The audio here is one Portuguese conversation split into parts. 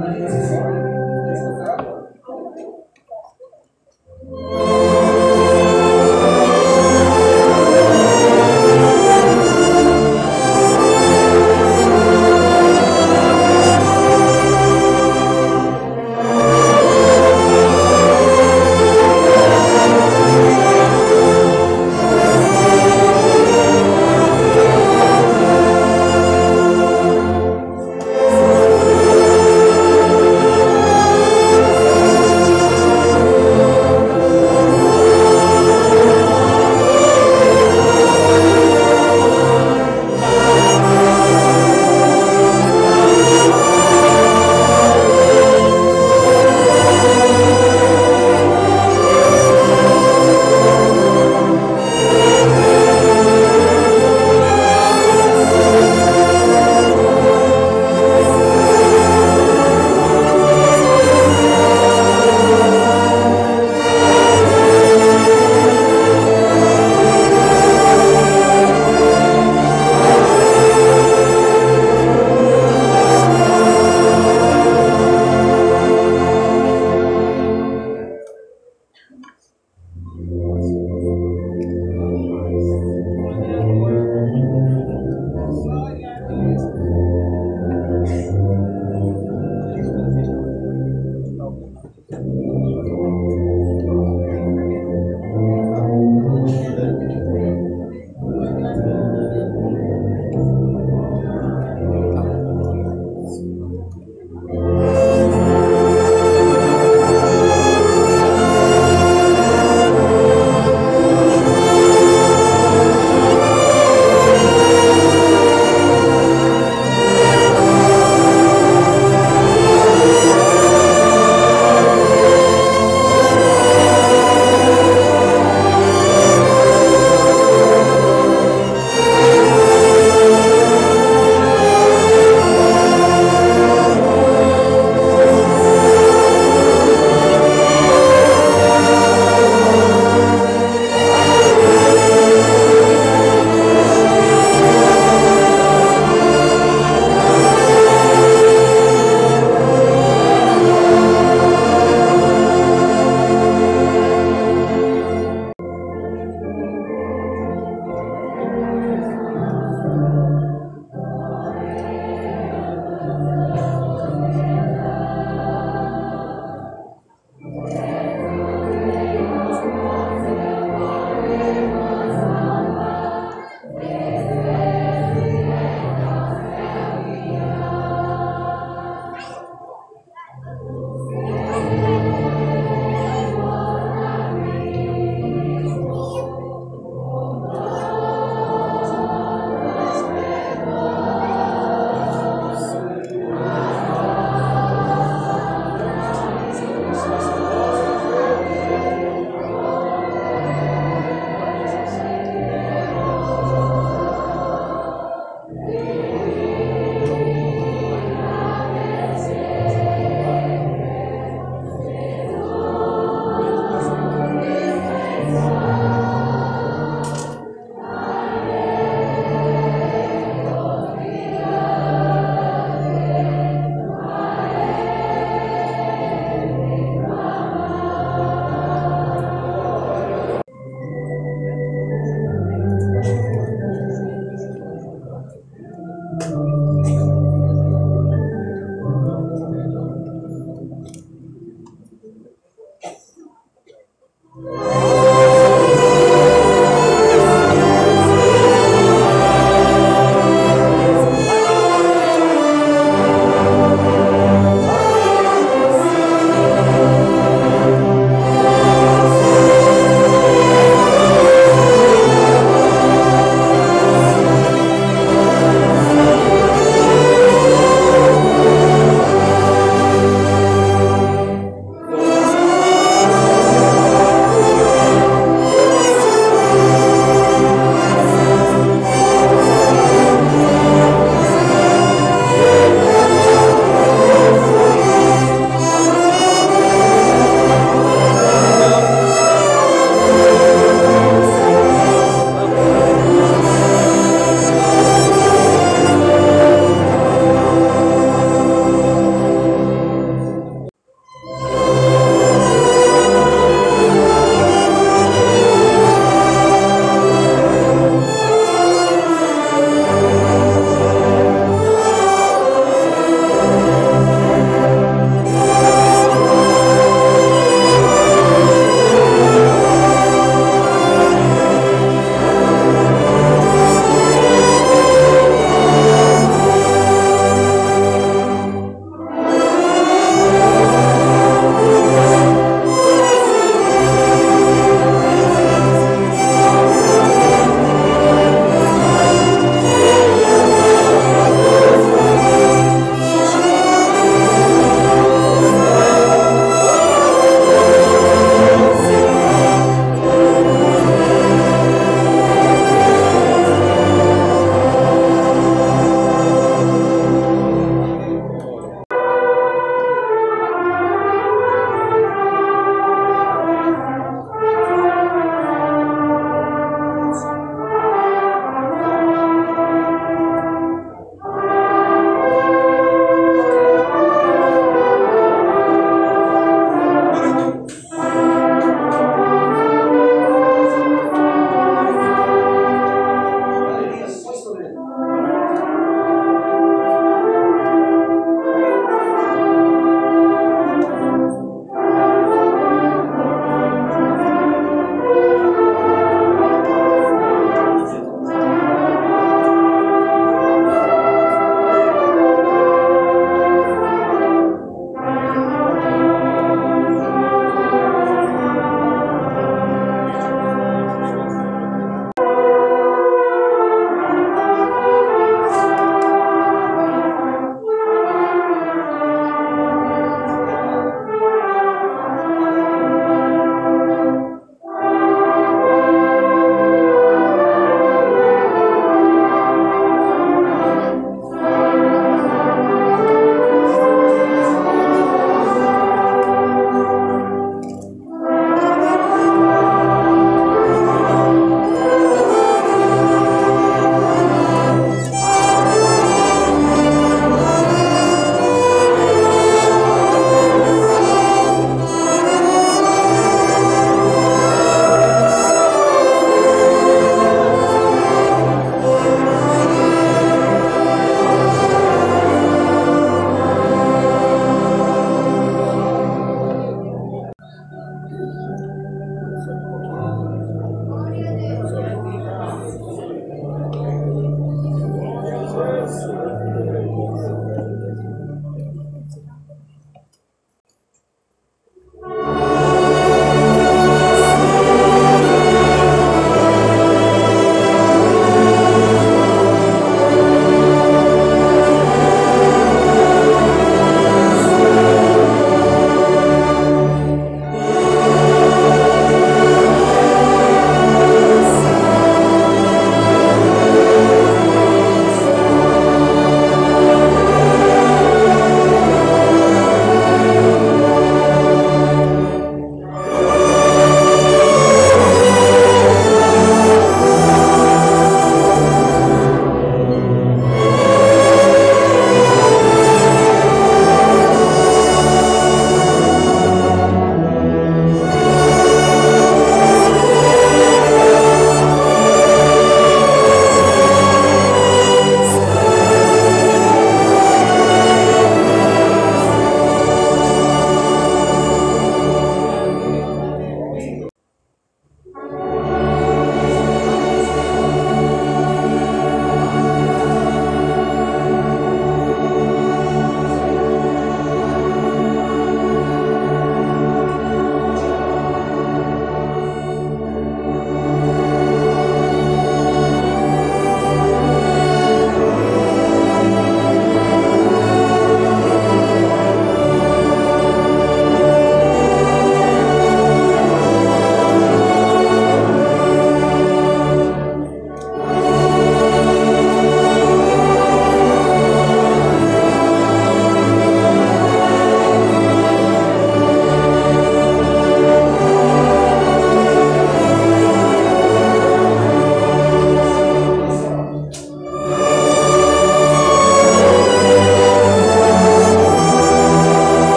Deus.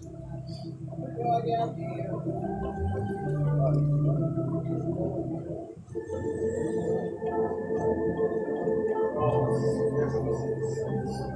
Glória a Deus. Nossa,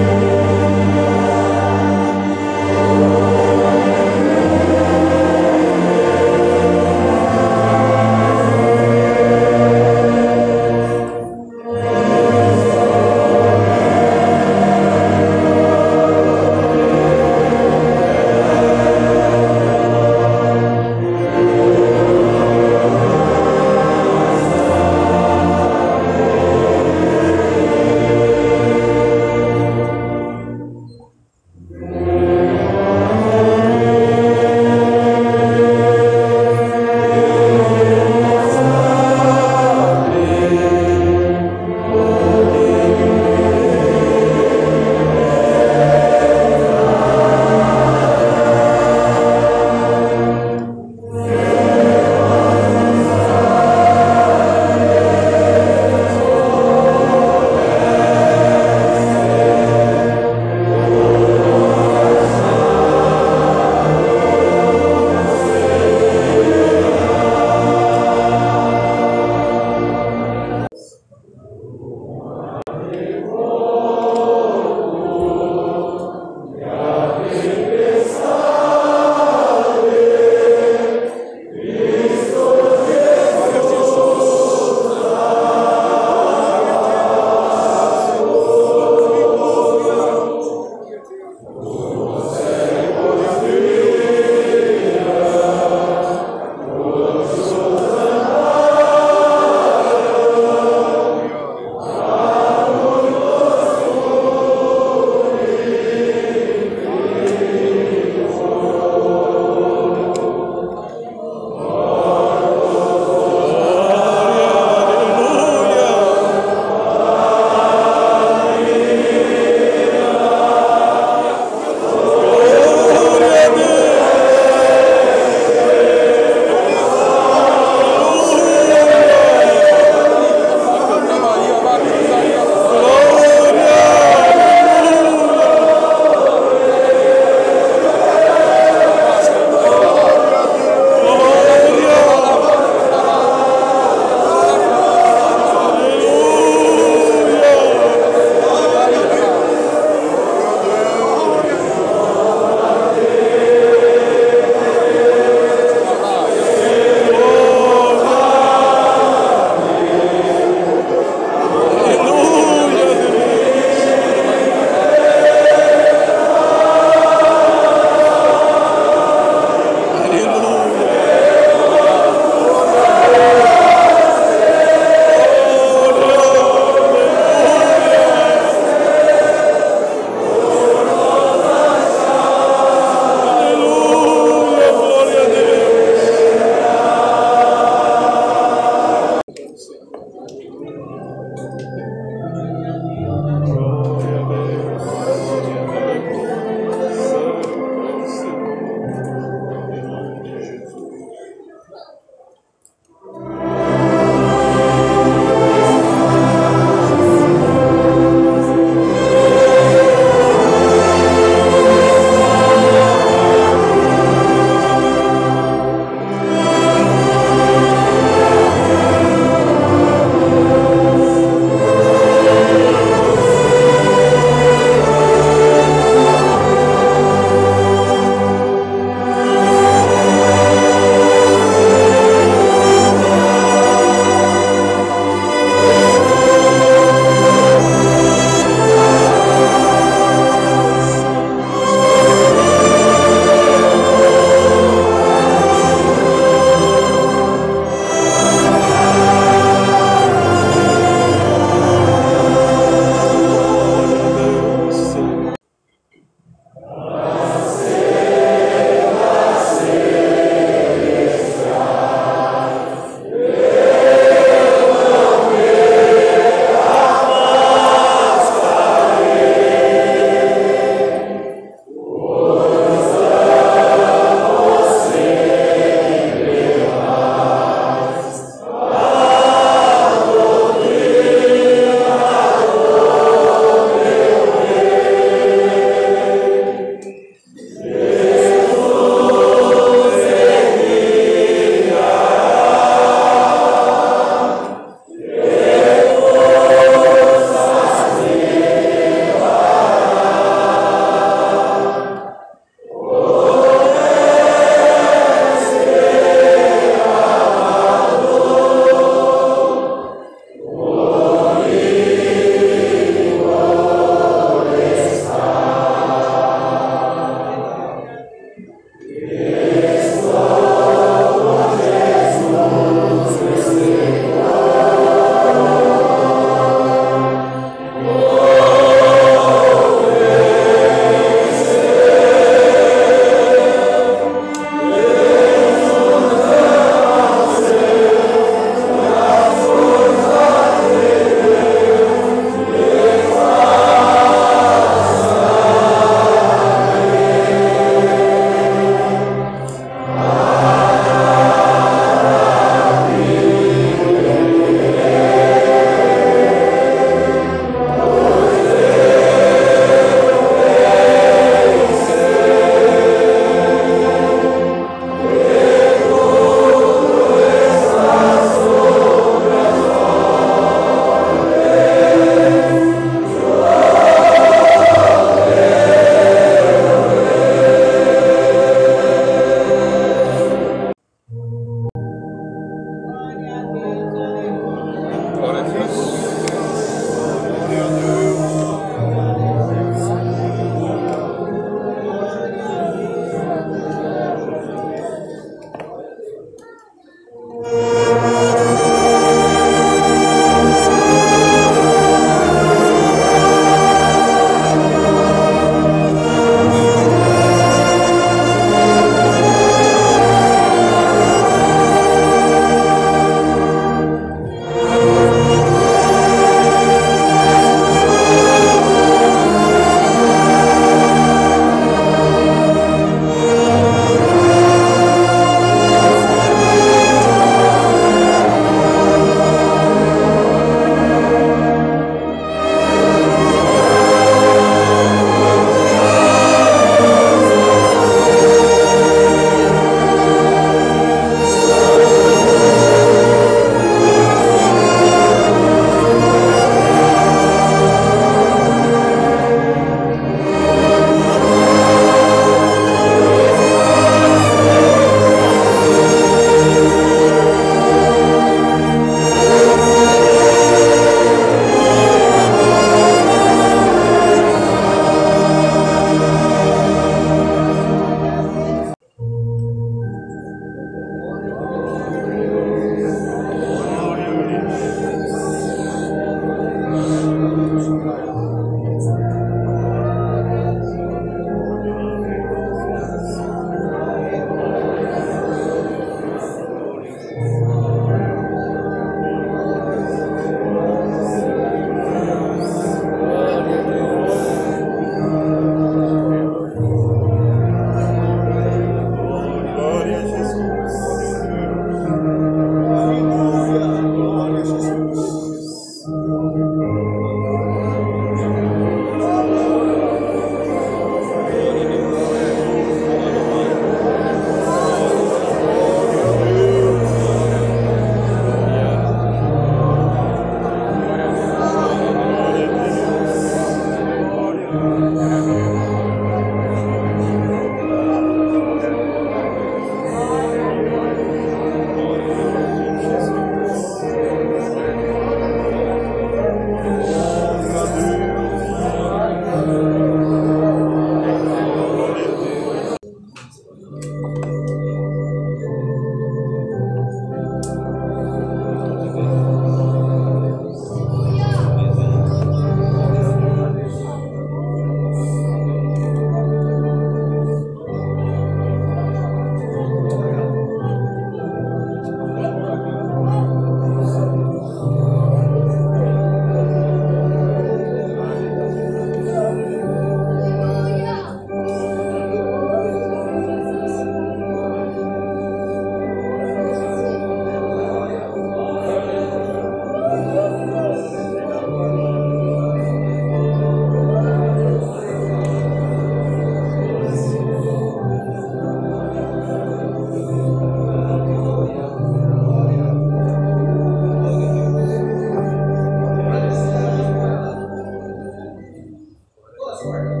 That's why